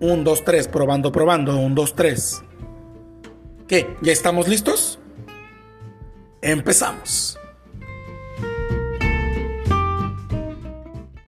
1, 2, 3, probando, probando, 1, 2, 3. ¿Qué? ¿Ya estamos listos? Empezamos.